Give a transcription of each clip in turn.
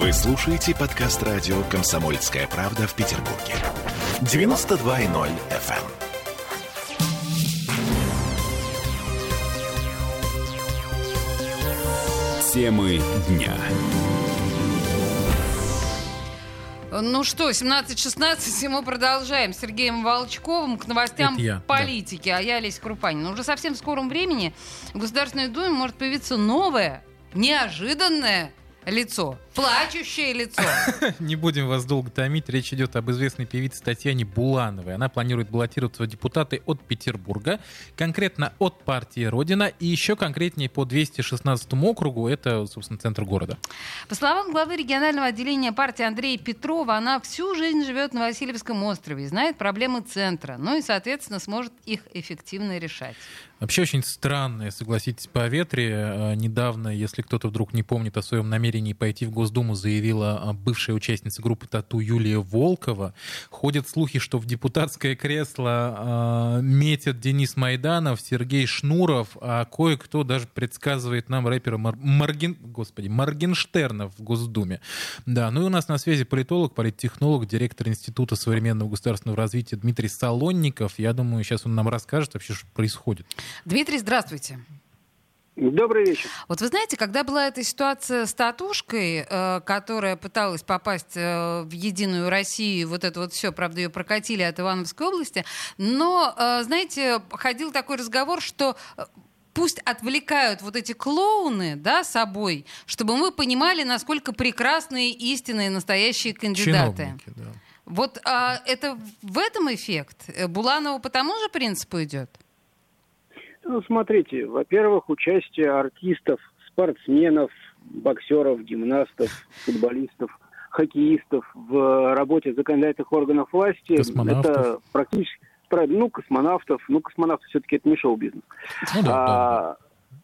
Вы слушаете подкаст радио «Комсомольская правда» в Петербурге. 92.0 FM. Темы дня. Ну что, 17-16, мы продолжаем с Сергеем Волчковым к новостям Это я, политики, а я Олеся Крупанина. Уже совсем в скором времени в Государственной Думе может появиться новое, неожиданное лицо, плачущее лицо. Не будем вас долго томить. Речь идет об известной певице Татьяне Булановой. Она планирует баллотироваться в депутаты от Петербурга, конкретно от партии Родина, и еще конкретнее по 216 округу, это, собственно, центр города. По словам главы регионального отделения партии Андрея Петрова, она всю жизнь живет на Васильевском острове, и знает проблемы центра, ну и, соответственно, сможет их эффективно решать. Вообще очень странное, согласитесь, поветрие. Э, Недавно, если кто-то вдруг не помнит о своем намерении пойти в Госдуму, заявила а, бывшая участница группы «Тату» Юлия Волкова. Ходят слухи, что в депутатское кресло э, метят Денис Майданов, Сергей Шнуров, а кое-кто даже предсказывает нам рэпера Мар- Марген... Господи, Моргенштерна в Госдуме. Да, ну и у нас на связи политолог, политтехнолог, директор Института современного государственного развития Дмитрий Солонников. Я думаю, сейчас он нам расскажет вообще, что происходит. Дмитрий, здравствуйте. Добрый вечер. Вот вы знаете, когда была эта ситуация с татушкой, э, которая пыталась попасть э, в Единую Россию, вот это вот все, правда, ее прокатили от Ивановской области, но, э, знаете, ходил такой разговор, что пусть отвлекают вот эти клоуны, да, собой, чтобы мы понимали, насколько прекрасные, истинные, настоящие кандидаты. Чиновники, да. Вот а, это в этом эффект? Буланова по тому же принципу идет? Ну, смотрите, во-первых, участие артистов, спортсменов, боксеров, гимнастов, футболистов, хоккеистов в работе законодательных органов власти. Это практически ну, космонавтов, ну, космонавты все-таки это не шоу-бизнес. Ну да, А, да,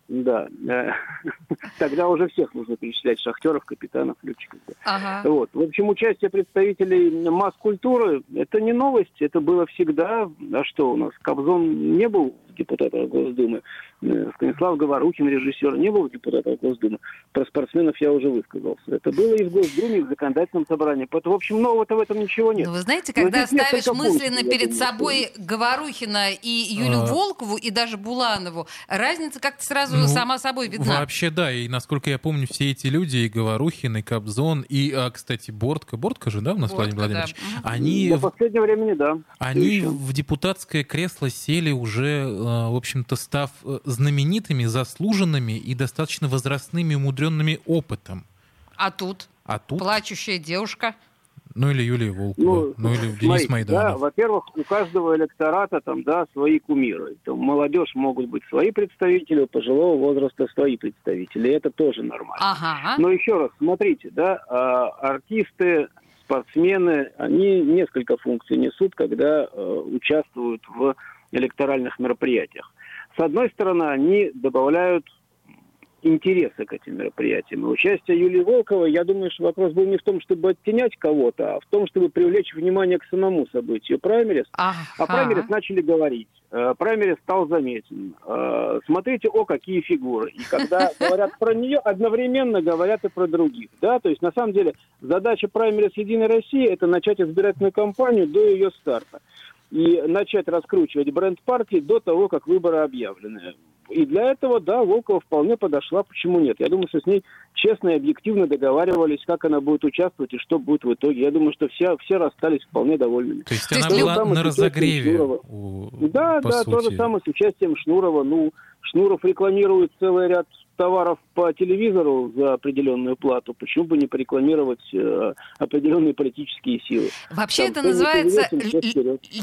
э, тогда уже всех нужно перечислять, шахтеров, капитанов, летчиков. да. Ага. Вот. В общем, участие представителей масс-культуры – это не новость, это было всегда. А что у нас? Кобзон не был депутатом Госдумы, э, Станислав Говорухин, режиссер, не был депутатом Госдумы. Про спортсменов я уже высказался. Это было и в Госдуме, и в законодательном собрании. Поэтому, в общем, нового-то в этом ничего нет. Ну, вы знаете, Но когда здесь ставишь мысленно пунктов, я перед думаю, собой Говорухина и Юлю А. Волкову, и даже Буланову, разница как-то сразу Ну, сама собой видна. Вообще, да, и насколько я помню, все эти люди, и Говорухин, и Кобзон, и, а, кстати, Бортка, Бортка же, да, у нас Бортко, Владимир Владимирович? да. Они, До последнего времени, да. они в депутатское кресло сели уже, э, в общем-то, став э, знаменитыми, заслуженными и достаточно возрастными, умудренными опытом. А тут А тут, плачущая девушка. Ну или Юлия Волкова, ну, или Денис смотрите, Да, Майданов. во-первых, у каждого электората там, да, свои кумиры. Там, молодежь могут быть свои представители, у пожилого возраста свои представители. И это тоже нормально. Ага. Но еще раз, смотрите, да, а, артисты, спортсмены, они несколько функций несут, когда э, участвуют в электоральных мероприятиях. С одной стороны, они добавляют интереса к этим мероприятиям. И участие Юлии Волковой, я думаю, что вопрос был не в том, чтобы оттенять кого-то, а в том, чтобы привлечь внимание к самому событию праймерис. Ага. О праймерис начали говорить. Э, Праймерис стал заметен. Э, Смотрите, о, какие фигуры. И когда говорят про нее, одновременно говорят и про других. Да? То есть, на самом деле, задача праймерис Единой России – это начать избирательную кампанию до ее старта. И начать раскручивать бренд партии до того, как выборы объявлены. И для этого, да, Волкова вполне подошла. Почему нет? Я думаю, что с ней честно и объективно договаривались, как она будет участвовать и что будет в итоге. Я думаю, что все, все расстались вполне довольными. То есть То есть она была Там на разогреве. У- Да, по да, то же сути. самое с участием Шнурова. Ну, Шнуров рекламирует целый ряд товаров по телевизору за определенную плату. Почему бы не порекламировать э, определенные политические силы? Вообще Там это называется,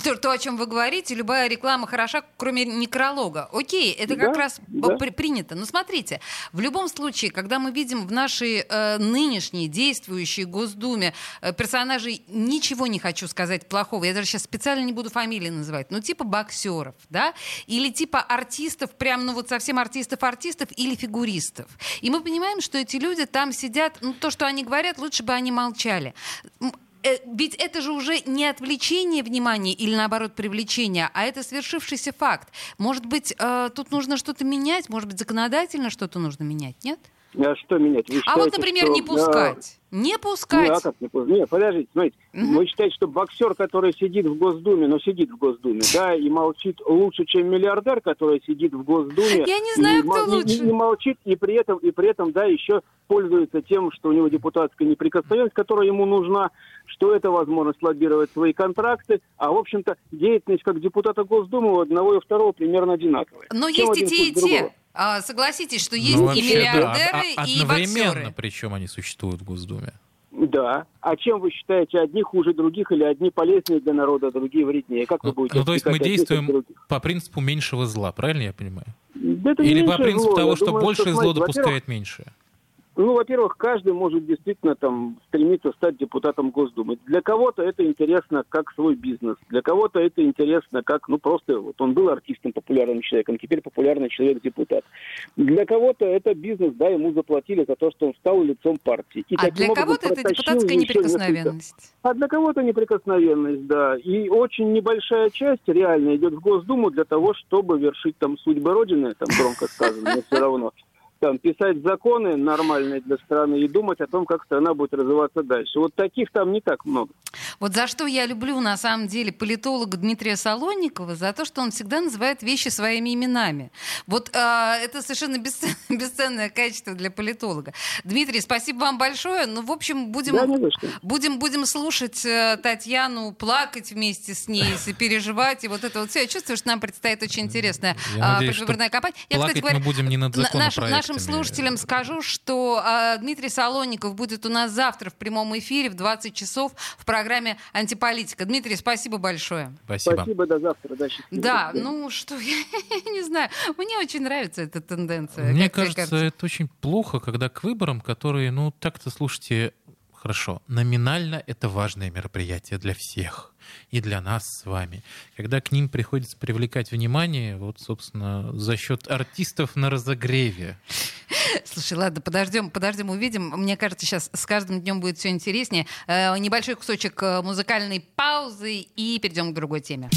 то, то, о чем вы говорите, любая реклама хороша, кроме некролога. Окей, это как Да, раз да. при- принято. Но смотрите, в любом случае, когда мы видим в нашей э, нынешней действующей Госдуме э, персонажей, ничего не хочу сказать плохого, я даже сейчас специально не буду фамилии называть, ну типа боксеров, да, или типа артистов, прям, ну вот совсем артистов-артистов или фигуристов. И мы понимаем, что эти люди там сидят, ну то, что они говорят, лучше бы они молчали. Э, Ведь это же уже не отвлечение внимания или наоборот привлечение, а это свершившийся факт. Может быть, э, тут нужно что-то менять, может быть, законодательно что-то нужно менять, нет? А что менять? Вы А вот, считаете, например, что, не пускать. Не Не, пускать. а как не пу- Не, подождите, смотрите. Мгм. Вы считаете, что боксер, который сидит в Госдуме, но сидит в Госдуме, да, и молчит лучше, чем миллиардер, который сидит в Госдуме. Я не знаю, и кто и- лучше. И, не молчит, и при этом, и при этом, да, еще пользуется тем, что у него депутатская неприкосновенность, которая ему нужна, что это возможность лоббировать свои контракты, а, в общем-то, деятельность как депутата Госдумы у одного и второго примерно одинаковая. Но Чем есть и те, и те. А, согласитесь, что есть Ну, и да, миллиардеры, а- и одновременно, боксеры. причем они существуют в Госдуме. Да. А чем вы считаете, одни хуже других или одни полезнее для народа, а другие вреднее? Как вы Ну, будете ну, то есть мы действуем по принципу меньшего зла, правильно я понимаю? Да это Или по принципу зло. того, Я что думаю, большее зло смотрите, во-первых, допускает меньшее? Ну, во-первых, каждый может действительно там стремиться стать депутатом Госдумы. Для кого-то это интересно как свой бизнес, для кого-то это интересно как, ну, просто вот он был артистом, популярным человеком, теперь популярный человек-депутат. Для кого-то это бизнес, да, ему заплатили за то, что он стал лицом партии. И А для кого-то это депутатская неприкосновенность. А для кого-то неприкосновенность, да. И очень небольшая часть реально идет в Госдуму для того, чтобы вершить там судьбы Родины, там громко сказано, но все равно. Там писать законы нормальные для страны и думать о том, как страна будет развиваться дальше. Вот таких там не так много. Вот за что я люблю, на самом деле, политолога Дмитрия Солонникова, за то, что он всегда называет вещи своими именами. Вот а, это совершенно бесцен- бесценное качество для политолога. Дмитрий, спасибо вам большое. Ну, в общем, будем... Да. Будем, будем слушать э, Татьяну, плакать вместе с ней, сопереживать, и вот это вот все. Я чувствую, что нам предстоит очень интересная а, предвыборная кампания. Я, Плакать кстати мы будем не над на- нашим. Нашим слушателям скажу, что а, Дмитрий Солоников будет у нас завтра в прямом эфире в 20 часов в программе «Антиполитика». Дмитрий, спасибо большое. Спасибо. Спасибо, до завтра. До. Да, ну что, я не знаю. Мне очень нравится эта тенденция. Мне тебе кажется, это очень плохо, когда к выборам, которые, ну, так-то, слушайте, хорошо, номинально это важное мероприятие для всех и для нас с вами. Когда к ним приходится привлекать внимание, вот, собственно, за счет артистов на разогреве. Слушай, ладно, подождем, подождем, увидим. Мне кажется, сейчас с каждым днем будет все интереснее. Э, небольшой кусочек э, музыкальной паузы и перейдем к другой теме.